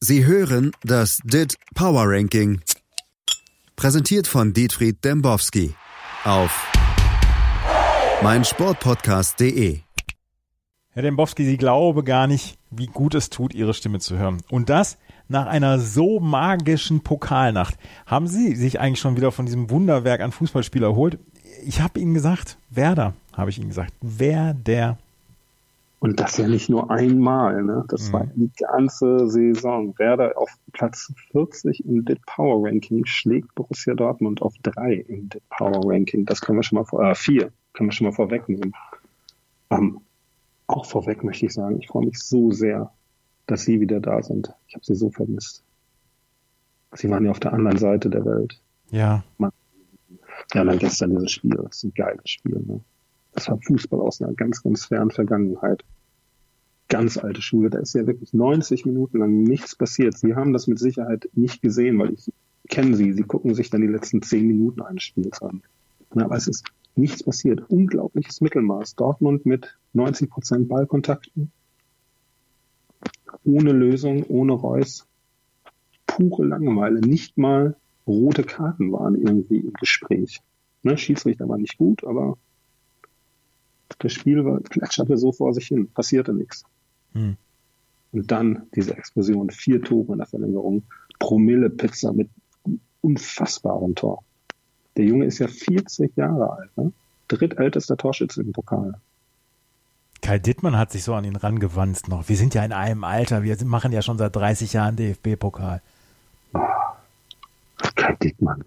Sie hören das DIT Power Ranking. Präsentiert von Dietfried Dembowski auf meinsportpodcast.de. Herr Dembowski, Sie glaube gar nicht, wie gut es tut, Ihre Stimme zu hören. Und das nach einer so magischen Pokalnacht. Haben Sie sich eigentlich schon wieder von diesem Wunderwerk an Fußballspiel erholt? Ich habe Ihnen gesagt, Werder, habe ich Ihnen gesagt. Wer der und das ja nicht nur einmal, ne? Das mhm. war die ganze Saison. Werder auf Platz 40 im DIT Power Ranking schlägt Borussia Dortmund auf drei im DIT Power Ranking. Das können wir schon mal vor, äh, vier, können wir schon mal vorwegnehmen. Ähm, auch vorweg möchte ich sagen, ich freue mich so sehr, dass Sie wieder da sind. Ich habe Sie so vermisst. Sie waren ja auf der anderen Seite der Welt. Ja. Ja, und dann gestern dieses Spiel. Das ist ein geiles Spiel. Ne? Das war Fußball aus einer ganz, ganz fernen Vergangenheit. Ganz alte Schule. Da ist ja wirklich 90 Minuten lang nichts passiert. Sie haben das mit Sicherheit nicht gesehen, weil ich kenne Sie. Sie gucken sich dann die letzten 10 Minuten eines Spiels an. Aber es ist nichts passiert. Unglaubliches Mittelmaß. Dortmund mit 90 Prozent Ballkontakten. Ohne Lösung, ohne Reus. Pure Langeweile. Nicht mal rote Karten waren irgendwie im Gespräch. Ne, Schiedsrichter war nicht gut, aber das Spiel war, plätscherte so vor sich hin, passierte nichts. Hm. Und dann diese Explosion, vier Tore in der Verlängerung, Promille-Pizza mit unfassbarem Tor. Der Junge ist ja 40 Jahre alt, ne? drittältester Torschütze im Pokal. Kai Dittmann hat sich so an ihn rangewanzt noch. Wir sind ja in einem Alter, wir machen ja schon seit 30 Jahren DFB-Pokal. Oh, Kai Dittmann.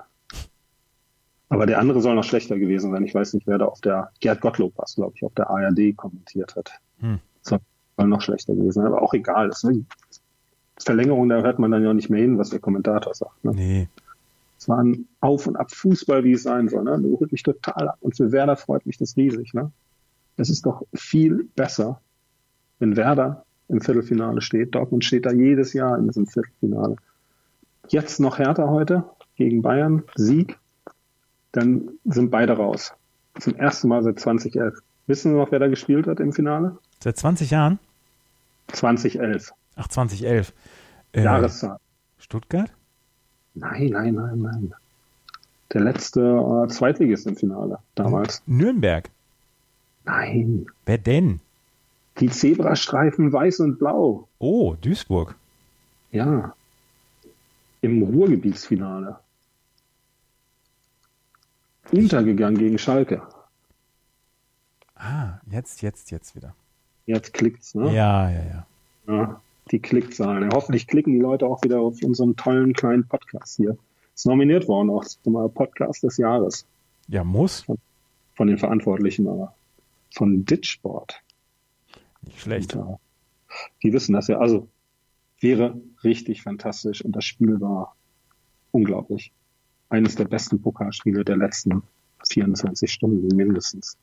Aber der andere soll noch schlechter gewesen sein. Ich weiß nicht, wer da auf der, Gerd Gottlob was, glaube ich, auf der ARD kommentiert hat. Hm. Soll, noch schlechter gewesen sein. Aber auch egal. Das, Verlängerung, da hört man dann ja nicht mehr hin, was der Kommentator sagt. Ne? Nee. Es war ein Auf- und Ab-Fußball, wie es sein soll. Ne? Das holt mich total ab. Und für Werder freut mich das riesig. Ne? Es ist doch viel besser, wenn Werder im Viertelfinale steht. Dortmund steht da jedes Jahr in diesem Viertelfinale. Jetzt noch härter heute gegen Bayern. Sieg dann sind beide raus. Zum ersten Mal seit 2011. Wissen Sie noch, wer da gespielt hat im Finale? Seit 20 Jahren? 2011. Ach, 2011. Äh, Jahreszahl. Stuttgart? Nein, nein, nein, nein. Der letzte äh, Zweitligist im Finale damals. Nürnberg? Nein. Wer denn? Die Zebrastreifen weiß und blau. Oh, Duisburg. Ja. Im Ruhrgebietsfinale untergegangen gegen Schalke. Ah, jetzt, jetzt, jetzt wieder. Jetzt klickt's, ne? Ja, ja, ja. ja die Klickzahlen. Hoffentlich klicken die Leute auch wieder auf unseren tollen kleinen Podcast hier. Ist nominiert worden auch zum Podcast des Jahres. Ja, muss. Von, von den Verantwortlichen, aber von Ditchboard. Nicht schlecht. Und, die wissen das ja. Also wäre richtig fantastisch und das Spiel war unglaublich eines der besten Pokalspiele der letzten 24 Stunden mindestens.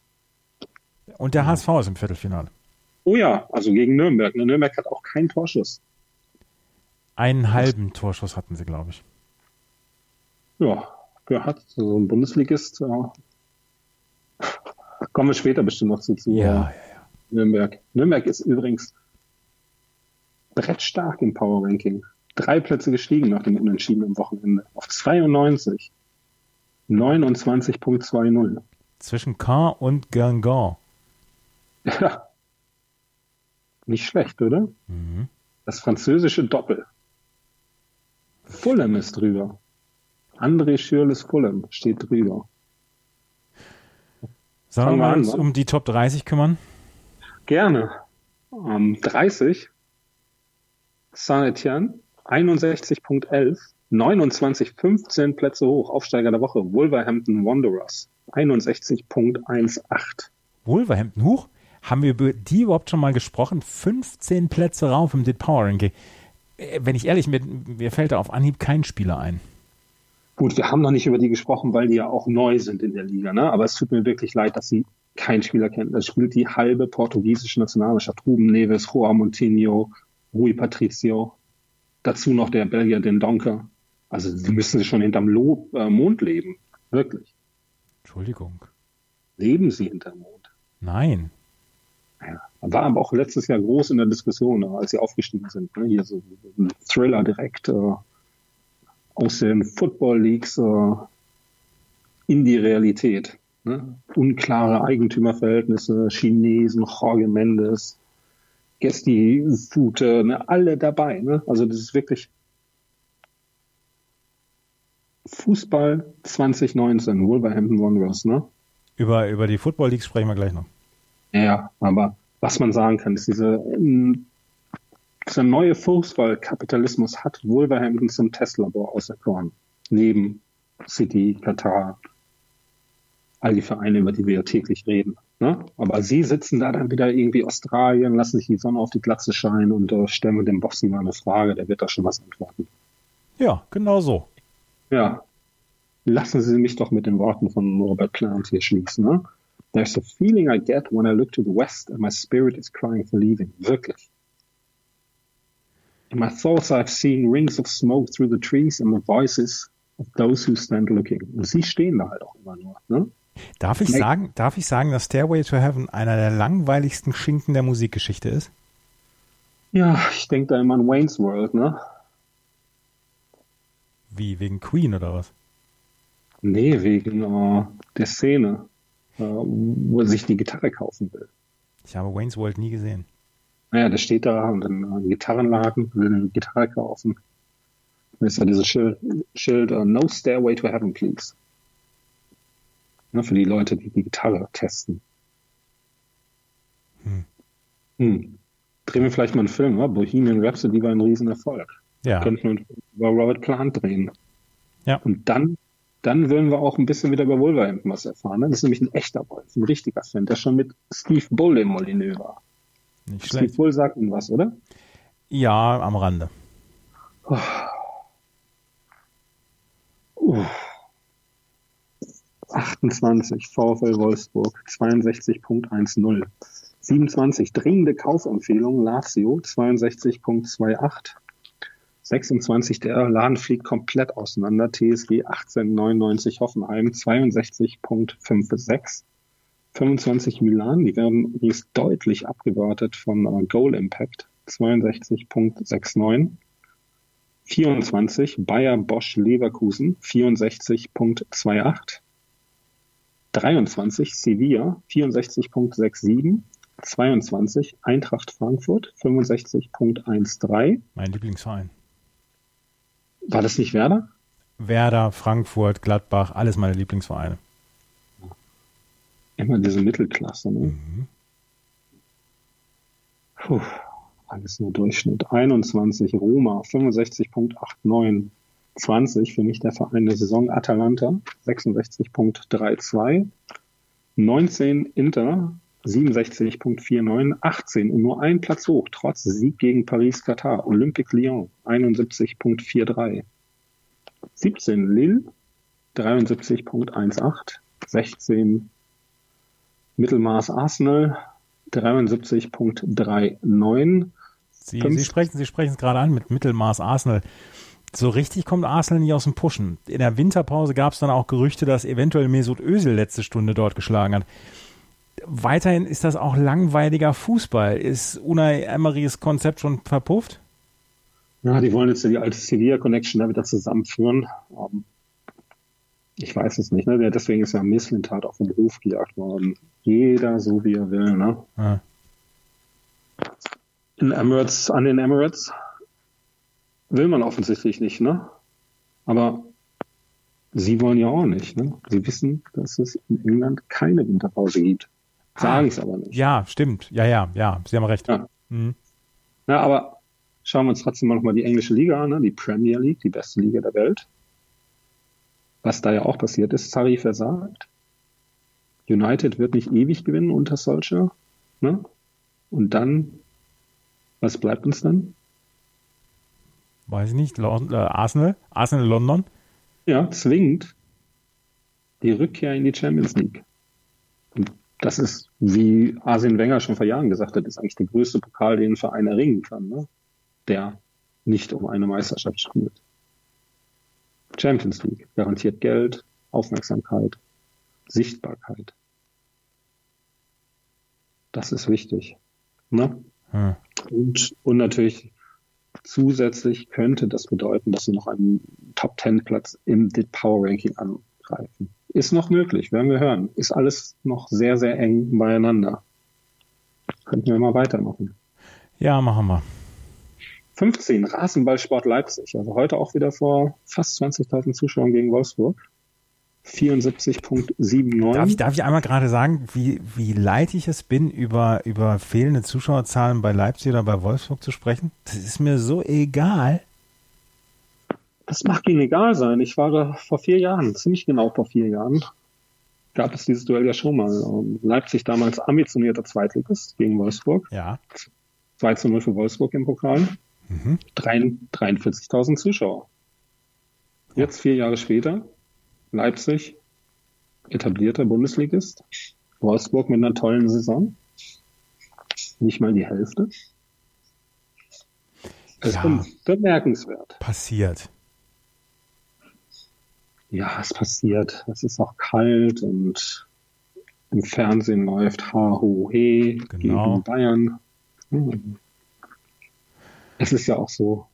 Und der HSV ist im Viertelfinale. Oh ja, also gegen Nürnberg. Ne, Nürnberg hat auch keinen Torschuss. Einen halben Torschuss hatten sie, glaube ich. Ja, wer hat so ein Bundesligist? Ja. Kommen wir später bestimmt noch zu, zu ja, ja, ja. Nürnberg. Nürnberg ist übrigens brettstark im Power Ranking drei Plätze gestiegen nach dem Unentschieden am Wochenende. Auf 92. 29.20. Zwischen Caen und Guingamp. Ja. Nicht schlecht, oder? Mhm. Das französische Doppel. Fulham ist drüber. André Schürles Fulham steht drüber. Sollen wir uns um die Top 30 kümmern? Gerne. Um, 30 Saint-Etienne 61.11, 29, 15 Plätze hoch, Aufsteiger der Woche, Wolverhampton Wanderers, 61.18. Wolverhampton hoch? Haben wir über die überhaupt schon mal gesprochen? 15 Plätze rauf im Dit Power Ranking. Äh, wenn ich ehrlich bin, mir fällt da auf Anhieb kein Spieler ein. Gut, wir haben noch nicht über die gesprochen, weil die ja auch neu sind in der Liga, ne? Aber es tut mir wirklich leid, dass sie keinen Spieler kennen. Da spielt die halbe portugiesische Nationalmannschaft. Ruben Neves, Joao Montinho, Rui Patricio, Dazu noch der Belgier, den Donker. Also sie müssen schon hinterm Lob, äh, Mond leben. Wirklich. Entschuldigung. Leben sie hinterm Mond? Nein. Ja, war aber auch letztes Jahr groß in der Diskussion, als sie aufgestiegen sind. Ne? Hier so ein Thriller direkt äh, aus den Football Leagues äh, in die Realität. Ne? Unklare Eigentümerverhältnisse, Chinesen, Jorge Mendes, Gesti Fute, ne? alle dabei. Ne? Also das ist wirklich Fußball 2019, Wolverhampton Wanderers. Ne? Über, über die Football League sprechen wir gleich noch. Ja, aber was man sagen kann, ist diese, ähm, dieser neue Fußballkapitalismus hat Wolverhampton zum Testlabor auserkoren. Neben City, Katar, all die Vereine, über die wir ja täglich reden. Ne? Aber sie sitzen da dann wieder irgendwie Australien, lassen sich die Sonne auf die Glatze scheinen und äh, stellen wir dem Bossi mal eine Frage, der wird da schon was antworten. Ja, genau so. Ja. Lassen Sie mich doch mit den Worten von Robert Plant hier schließen. Ne? There's a feeling I get when I look to the west and my spirit is crying for leaving. Wirklich. In my thoughts I've seen rings of smoke through the trees and the voices of those who stand looking. Und sie stehen da halt auch immer nur. Ne? Darf ich, sagen, darf ich sagen, dass Stairway to Heaven einer der langweiligsten Schinken der Musikgeschichte ist? Ja, ich denke da immer an Wayne's World, ne? Wie, wegen Queen oder was? Nee, wegen äh, der Szene, äh, wo er sich die Gitarre kaufen will. Ich habe Wayne's World nie gesehen. Naja, der steht da und dann ein Gitarrenladen, will eine Gitarre kaufen. Da ist ja dieses Schild, Schild uh, No Stairway to Heaven, please. Ne, für die Leute, die die Gitarre testen. Hm. Hm. Drehen wir vielleicht mal einen Film, oder? Bohemian Rhapsody war ein Riesenerfolg. Ja. Könnten wir über Robert Plant drehen. Ja. Und dann, dann würden wir auch ein bisschen wieder über Wolverhampton was erfahren. Ne? Das ist nämlich ein echter Wolf, ein richtiger Fan, der schon mit Steve Bull im Molyneux war. Nicht Steve schlecht. Bull sagt Ihnen was, oder? Ja, am Rande. Uh. 28 VfL Wolfsburg 62.10 27 dringende Kaufempfehlung Lazio 62.28 26 der Laden fliegt komplett auseinander TSG 1899 Hoffenheim 62.56 25 Milan die werden übrigens deutlich abgewartet von äh, Goal Impact 62.69 24 Bayer Bosch Leverkusen 64.28 23 Sevilla 64.67 22 Eintracht Frankfurt 65.13 Mein Lieblingsverein. war das nicht Werder? Werder, Frankfurt, Gladbach, alles meine Lieblingsvereine. Immer diese Mittelklasse. Ne? Mhm. Puh, alles nur Durchschnitt. 21 Roma 65.89 20 für mich der Verein der Saison Atalanta 66.32 19 Inter 67.49 18 und nur ein Platz hoch trotz Sieg gegen Paris Katar Olympique Lyon 71.43 17 Lille 73.18 16 Mittelmaß Arsenal 73.39 Sie, Sie sprechen Sie sprechen es gerade an mit Mittelmaß Arsenal. So richtig kommt Arsenal nicht aus dem Pushen. In der Winterpause gab es dann auch Gerüchte, dass eventuell Mesut Özil letzte Stunde dort geschlagen hat. Weiterhin ist das auch langweiliger Fußball. Ist Unai Emerys Konzept schon verpufft? Ja, die wollen jetzt die alte Sevilla Connection da wieder zusammenführen. Ähm, ich weiß es nicht, ne? Deswegen ist ja Misslintat auf den Ruf gejagt worden. Jeder so wie er will, ne? Ja. In Emirates, an den Emirates will man offensichtlich nicht, ne? Aber sie wollen ja auch nicht, ne? Sie wissen, dass es in England keine Winterpause gibt. Sagen es aber nicht. Ja, stimmt. Ja, ja, ja. Sie haben recht. Ja. Mhm. Ja, aber schauen wir uns trotzdem mal nochmal die englische Liga an, ne? die Premier League, die beste Liga der Welt. Was da ja auch passiert ist, Sarri versagt. United wird nicht ewig gewinnen unter Solskjaer. Ne? Und dann, was bleibt uns dann? Weiß ich nicht. Lon- äh, Arsenal? Arsenal London? Ja, zwingend die Rückkehr in die Champions League. Und das ist, wie Arsene Wenger schon vor Jahren gesagt hat, ist eigentlich der größte Pokal, den ein Verein erringen kann, ne? der nicht um eine Meisterschaft spielt. Champions League garantiert Geld, Aufmerksamkeit, Sichtbarkeit. Das ist wichtig. Ne? Hm. Und, und natürlich zusätzlich könnte das bedeuten, dass sie noch einen Top 10 Platz im DIT Power Ranking angreifen. Ist noch möglich, werden wir hören. Ist alles noch sehr, sehr eng beieinander. Könnten wir mal weitermachen. Ja, machen wir. 15, Rasenballsport Leipzig. Also heute auch wieder vor fast 20.000 Zuschauern gegen Wolfsburg. 74.79. Darf ich, darf ich einmal gerade sagen, wie, wie leid ich es bin, über, über fehlende Zuschauerzahlen bei Leipzig oder bei Wolfsburg zu sprechen? Das ist mir so egal. Das mag Ihnen egal sein. Ich war da vor vier Jahren, ziemlich genau vor vier Jahren, gab es dieses Duell ja schon mal. Ähm, Leipzig damals ambitionierter Zweitligist gegen Wolfsburg. Ja. 2 zu 0 für Wolfsburg im Pokal. Mhm. 43.000 Zuschauer. Jetzt vier Jahre später, Leipzig, etablierter Bundesligist, Wolfsburg mit einer tollen Saison. Nicht mal die Hälfte. Das Ja. ist bemerkenswert. Passiert. Ja, es passiert. Es ist auch kalt und im Fernsehen läuft Ha Ho He Genau. gegen Bayern. Hm. Es ist ja auch so,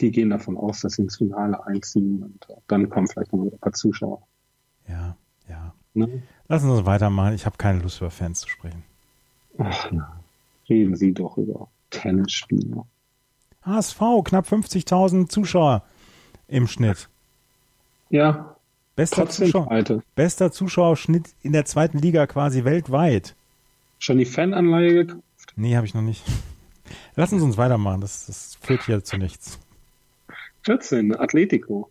die gehen davon aus, dass sie ins Finale einziehen und dann kommen vielleicht noch ein paar Zuschauer. Ja, ja. Ne? Lassen Sie uns weitermachen. Ich habe keine Lust, über Fans zu sprechen. Ach ja, reden Sie doch über Tennisspieler. HSV, knapp 50.000 Zuschauer im Schnitt. Ja, Bester, trotzdem Zuschauer, bester Zuschauerschnitt in der zweiten Liga quasi weltweit. Schon die Fananleihe gekauft? Nee, habe ich noch nicht. Lassen Sie uns weitermachen. Das, das führt hier zu nichts. 14, Atletico.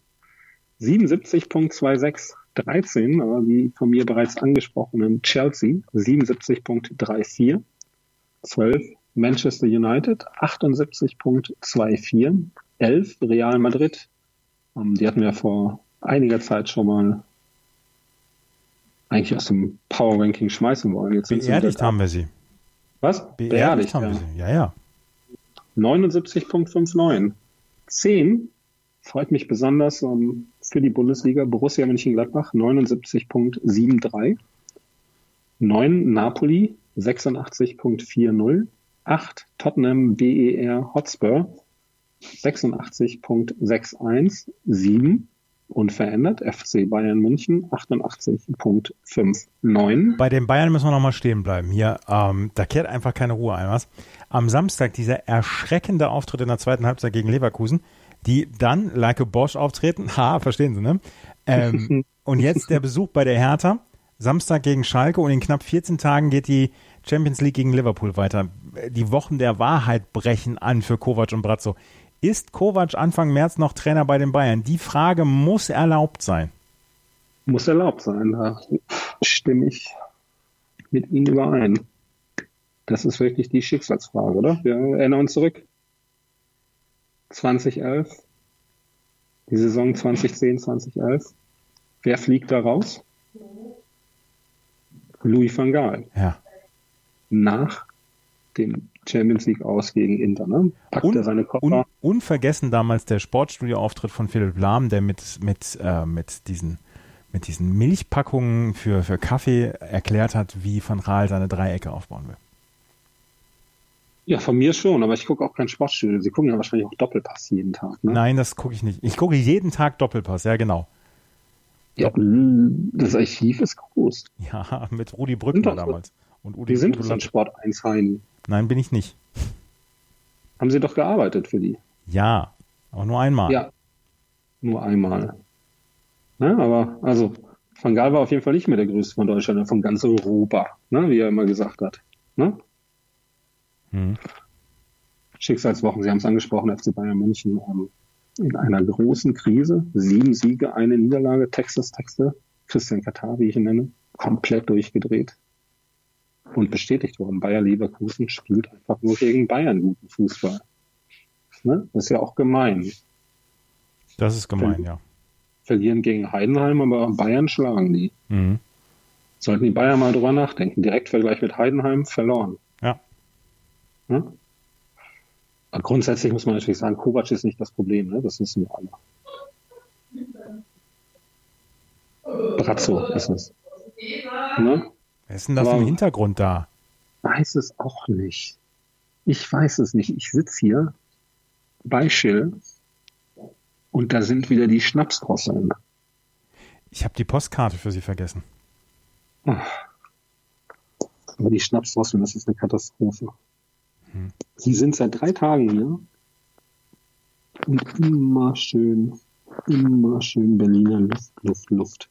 77.26. 13, aber die von mir bereits angesprochenen Chelsea. 77.34. 12, Manchester United. 78.24. 11, Real Madrid. Ähm, Die hatten wir vor einiger Zeit schon mal eigentlich aus dem Power Ranking schmeißen wollen. Jetzt Beerdigt haben wir sie. Was? Beerdigt haben ja. wir sie. Ja, ja. 79.59. 10 freut mich besonders ähm, für die Bundesliga Borussia Mönchengladbach 79.73. 9 Napoli 86.40. 8 Tottenham BER Hotspur 86.61. 7 unverändert FC Bayern München 88.59. Bei den Bayern müssen wir nochmal stehen bleiben. Hier, ähm, da kehrt einfach keine Ruhe ein. Was? Am Samstag dieser erschreckende Auftritt in der zweiten Halbzeit gegen Leverkusen, die dann like a Bosch auftreten. Ha, verstehen Sie, ne? Ähm, und jetzt der Besuch bei der Hertha. Samstag gegen Schalke und in knapp 14 Tagen geht die Champions League gegen Liverpool weiter. Die Wochen der Wahrheit brechen an für Kovac und Brazzo. Ist Kovac Anfang März noch Trainer bei den Bayern? Die Frage muss erlaubt sein. muss erlaubt sein. Da stimme ich mit Ihnen überein. Das ist wirklich die Schicksalsfrage, oder? Wir erinnern uns zurück. 2011, die Saison 2010, 2011. Wer fliegt da raus? Louis van Gaal. Ja. Nach dem Champions League aus gegen Inter. Ne? Packt Un, er seine Koffer. un, unvergessen damals der Sportstudio-Auftritt von Philipp Lahm, der mit, mit, äh, mit, diesen, mit diesen Milchpackungen für, für Kaffee erklärt hat, wie Van Raal seine Dreiecke aufbauen will. Ja, von mir schon, aber ich gucke auch kein Sportstudio. Sie gucken ja wahrscheinlich auch Doppelpass jeden Tag. Ne? Nein, das gucke ich nicht. Ich gucke jeden Tag Doppelpass, ja genau. Ja, das Archiv ist groß. Ja, mit Rudi Brückner doch- damals. Und Udi Die sind Lattek. Sport 1 Heini. Nein, bin ich nicht. Haben Sie doch gearbeitet für die? Ja, aber nur einmal. Ja. Nur einmal. Ja, aber, also, Van Gaal war auf jeden Fall nicht mehr der größte von Deutschland, sondern von ganz Europa, ne, wie er immer gesagt hat. Ne? Hm. Schicksalswochen, Sie haben es angesprochen, FC Bayern München ähm, in einer großen Krise. Sieben Siege, eine Niederlage, Texas Texte, Christian Katar, wie ich ihn nenne, komplett durchgedreht. Und bestätigt worden, Bayer Leverkusen spielt einfach nur gegen Bayern guten Fußball. Ne? Das ist ja auch gemein. Das ist gemein, ja. Verlieren gegen Heidenheim, aber Bayern schlagen die. Mhm. Sollten die Bayern mal drüber nachdenken. Direktvergleich mit Heidenheim verloren. Ne? Aber grundsätzlich muss man natürlich sagen, Kovac ist nicht das Problem, ne? das wissen wir alle. Brazzo ist es. Ne? Wer ist denn da Aber- vom Hintergrund da? weiß es auch nicht. Ich weiß es nicht. Ich sitze hier bei Schill und da sind wieder die Schnapsdrosseln. Ich habe die Postkarte für Sie vergessen. Aber die Schnapsdrosseln, das ist eine Katastrophe. Hm. Sie sind seit drei Tagen hier und immer schön, immer schön Berliner Luft, Luft, Luft.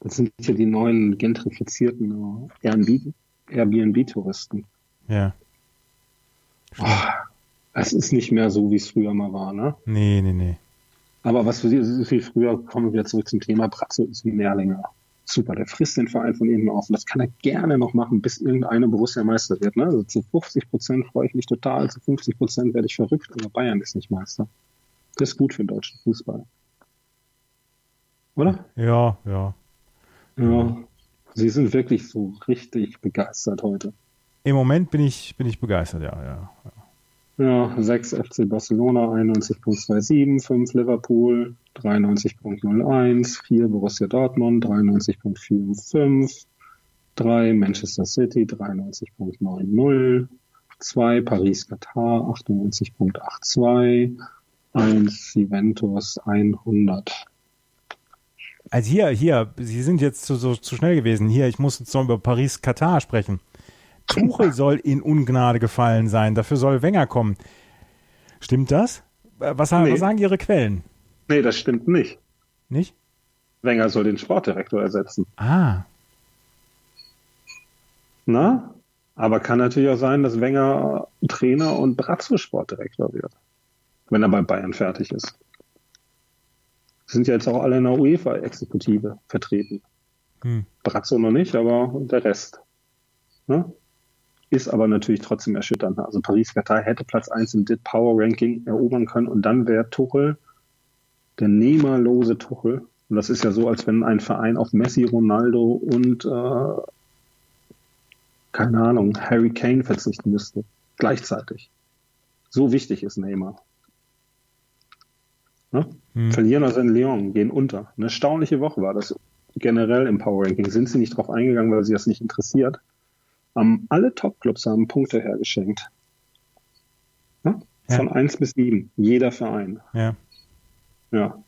Das sind ja die neuen gentrifizierten äh, Airbnb-Touristen. Ja. Oh, es ist nicht mehr so, wie es früher mal war, ne? Nee, nee, nee. Aber was für Sie ist wie früher, kommen wir wieder zurück zum Thema, Bratzo ist ein Mehrlinger. Super, der frisst den Verein von innen auf. Und das kann er gerne noch machen, bis irgendeine Borussia Meister wird. Ne? Also zu 50 Prozent freue ich mich total, zu 50 Prozent werde ich verrückt, aber Bayern ist nicht Meister. Das ist gut für den deutschen Fußball. Oder? Ja, ja. Ja. Sie sind wirklich so richtig begeistert heute. Im Moment bin ich, bin ich begeistert, ja, ja. Ja, 6 FC Barcelona 91.27, 5 Liverpool 93.01, 4 Borussia Dortmund 93.45, 3 Manchester City 93.90, 2 Paris Katar 98.82, 1 Juventus 100. Also hier, hier, Sie sind jetzt zu, so, zu schnell gewesen. Hier, ich muss jetzt noch über Paris-Katar sprechen. Tuchel soll in Ungnade gefallen sein. Dafür soll Wenger kommen. Stimmt das? Was, Nee. was sagen Ihre Quellen? Nee, das stimmt nicht. Nicht? Wenger soll den Sportdirektor ersetzen. Ah, Na? Aber kann natürlich auch sein, dass Wenger Trainer und Brazzo Sportdirektor wird. Wenn er bei Bayern fertig ist. Sind ja jetzt auch alle in der UEFA-Exekutive vertreten. hm. Brazzo noch nicht, aber der Rest. Ne? Ist aber natürlich trotzdem erschütternd. Also Paris-Katar hätte Platz 1 im DIT Power Ranking erobern können und dann wäre Tuchel der nehmerlose Tuchel. Und das ist ja so, als wenn ein Verein auf Messi, Ronaldo und äh, keine Ahnung, Harry Kane verzichten müsste. Gleichzeitig. So wichtig ist Neymar. Ne? Hm. Verlieren also in Lyon, gehen unter. Eine erstaunliche Woche war das generell im Power Ranking. Sind sie nicht drauf eingegangen, weil sie das nicht interessiert. Um, alle Top-Clubs haben Punkte hergeschenkt. Ja. Von 1 bis 7. Jeder Verein. ja. Ja.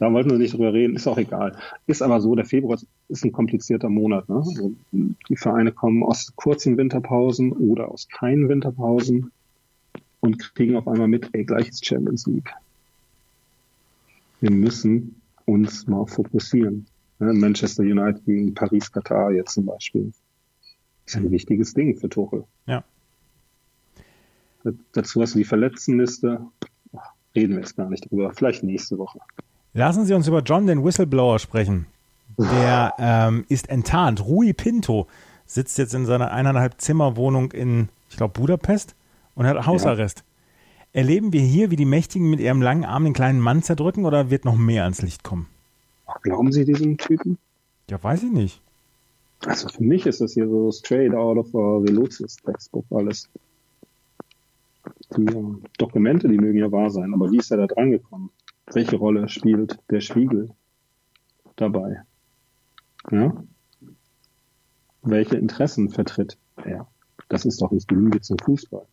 Da wollten wir nicht drüber reden, ist auch egal. Ist aber so, der Februar ist ein komplizierter Monat. Ne? Also die Vereine kommen aus kurzen Winterpausen oder aus keinen Winterpausen und kriegen auf einmal mit, ey, gleich ist Champions League. Wir müssen uns mal fokussieren. Ne? Manchester United gegen Paris, Katar jetzt zum Beispiel. Ist ein wichtiges Ding für Tuchel. Ja. Dazu hast du die Verletztenliste. Reden wir jetzt gar nicht drüber. Vielleicht nächste Woche. Lassen Sie uns über John, den Whistleblower, sprechen. Der ähm, ist enttarnt. Rui Pinto sitzt jetzt in seiner eineinhalb Zimmerwohnung in, ich glaube, Budapest und hat Hausarrest. Erleben wir hier, wie die Mächtigen mit ihrem langen Arm den kleinen Mann zerdrücken oder wird noch mehr ans Licht kommen? Ach, Glauben Sie diesem Typen? Ja, weiß ich nicht. Also für mich ist das hier so straight out of a Velocious Textbook alles. Die äh, Dokumente, die mögen ja wahr sein, aber wie ist er da dran gekommen? Welche Rolle spielt der Spiegel dabei? Ja? Welche Interessen vertritt er? Das ist doch nicht die Lüge zum Fußball.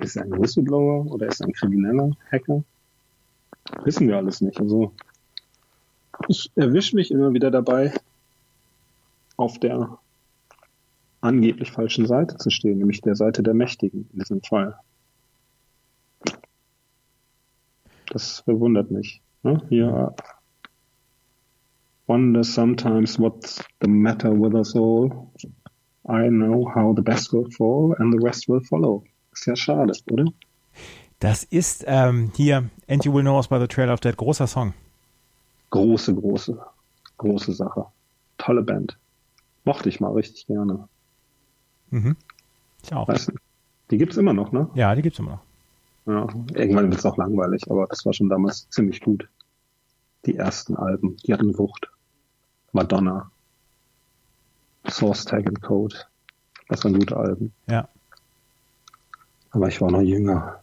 Ist er ein Whistleblower oder ist er ein krimineller Hacker? Wissen wir alles nicht. Also ich erwische mich immer wieder dabei, auf der angeblich falschen Seite zu stehen, nämlich der Seite der Mächtigen in diesem Fall. Das verwundert mich. Ne? Hier wonder sometimes what's the matter with us all. I know how the best will fall and the rest will follow. Ist ja schade, oder? Das ist ähm, hier, And You Will Know Us by the Trail of Dead, großer Song. Große, große, große Sache. Tolle Band. Mochte ich mal richtig gerne. Mhm. Ich auch. Weißt du? Die gibt's immer noch, ne? Ja, die gibt's immer noch. Ja, irgendwann wird's auch langweilig, aber das war schon damals ziemlich gut. Die ersten Alben, die hatten Wucht. Madonna, Source Tag and Code, das waren gute Alben. Ja. Aber ich war noch jünger.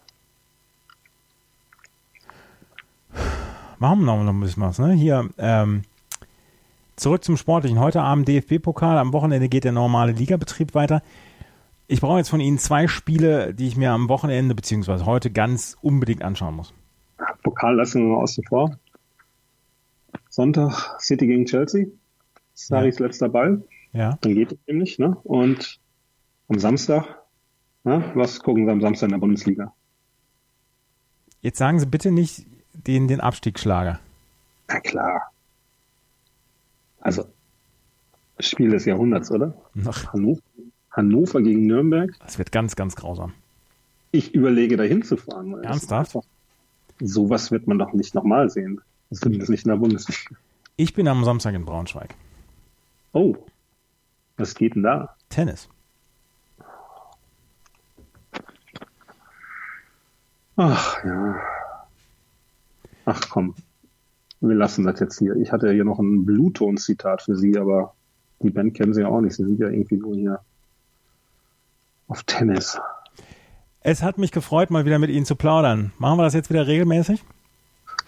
Machen wir noch, noch ein bisschen was, ne? Hier, ähm, Zurück zum Sportlichen. Heute Abend DFB-Pokal, am Wochenende geht der normale Ligabetrieb weiter. Ich brauche jetzt von Ihnen zwei Spiele, die ich mir am Wochenende bzw. heute ganz unbedingt anschauen muss. Pokal lassen wir mal außen vor. Sonntag City gegen Chelsea. Saris ja. letzter Ball. Ja. Dann geht es nämlich. Ne? Und am Samstag, ne? was gucken Sie am Samstag in der Bundesliga? Jetzt sagen Sie bitte nicht den, den Abstiegsschlager. Na klar. Also, Spiel des Jahrhunderts, oder? Hannover, Hannover gegen Nürnberg. Das wird ganz, ganz grausam. Ich überlege, dahin zu fahren. Ernsthaft? Sowas wird man doch nicht nochmal sehen. Es nicht in der Bundesliga. Ich bin am Samstag in Braunschweig. Oh, was geht denn da? Tennis. Ach ja. Ach komm, wir lassen das jetzt hier. Ich hatte ja hier noch ein Bluetooth-Zitat für Sie, aber die Band kennen Sie ja auch nicht. Sie sind ja irgendwie nur hier auf Tennis. Es hat mich gefreut, mal wieder mit Ihnen zu plaudern. Machen wir das jetzt wieder regelmäßig?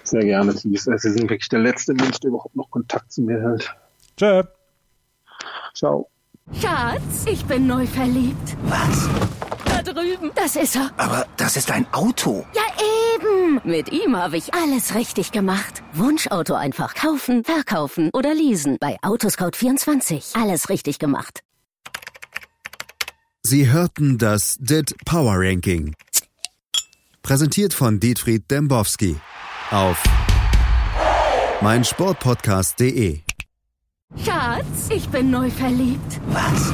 Sehr gerne. Sie sind wirklich der letzte Mensch, der überhaupt noch Kontakt zu mir hält. Tschö. Ciao. Schatz, ich bin neu verliebt. Was? Da drüben. Das ist er. Aber das ist ein Auto. Ja, Mit ihm habe ich alles richtig gemacht. Wunschauto einfach kaufen, verkaufen oder leasen. Bei Autoscout24. Alles richtig gemacht. Sie hörten das DIT Power Ranking. Präsentiert von Dietfried Dembowski auf meinsportpodcast.de. Schatz, ich bin neu verliebt. Was?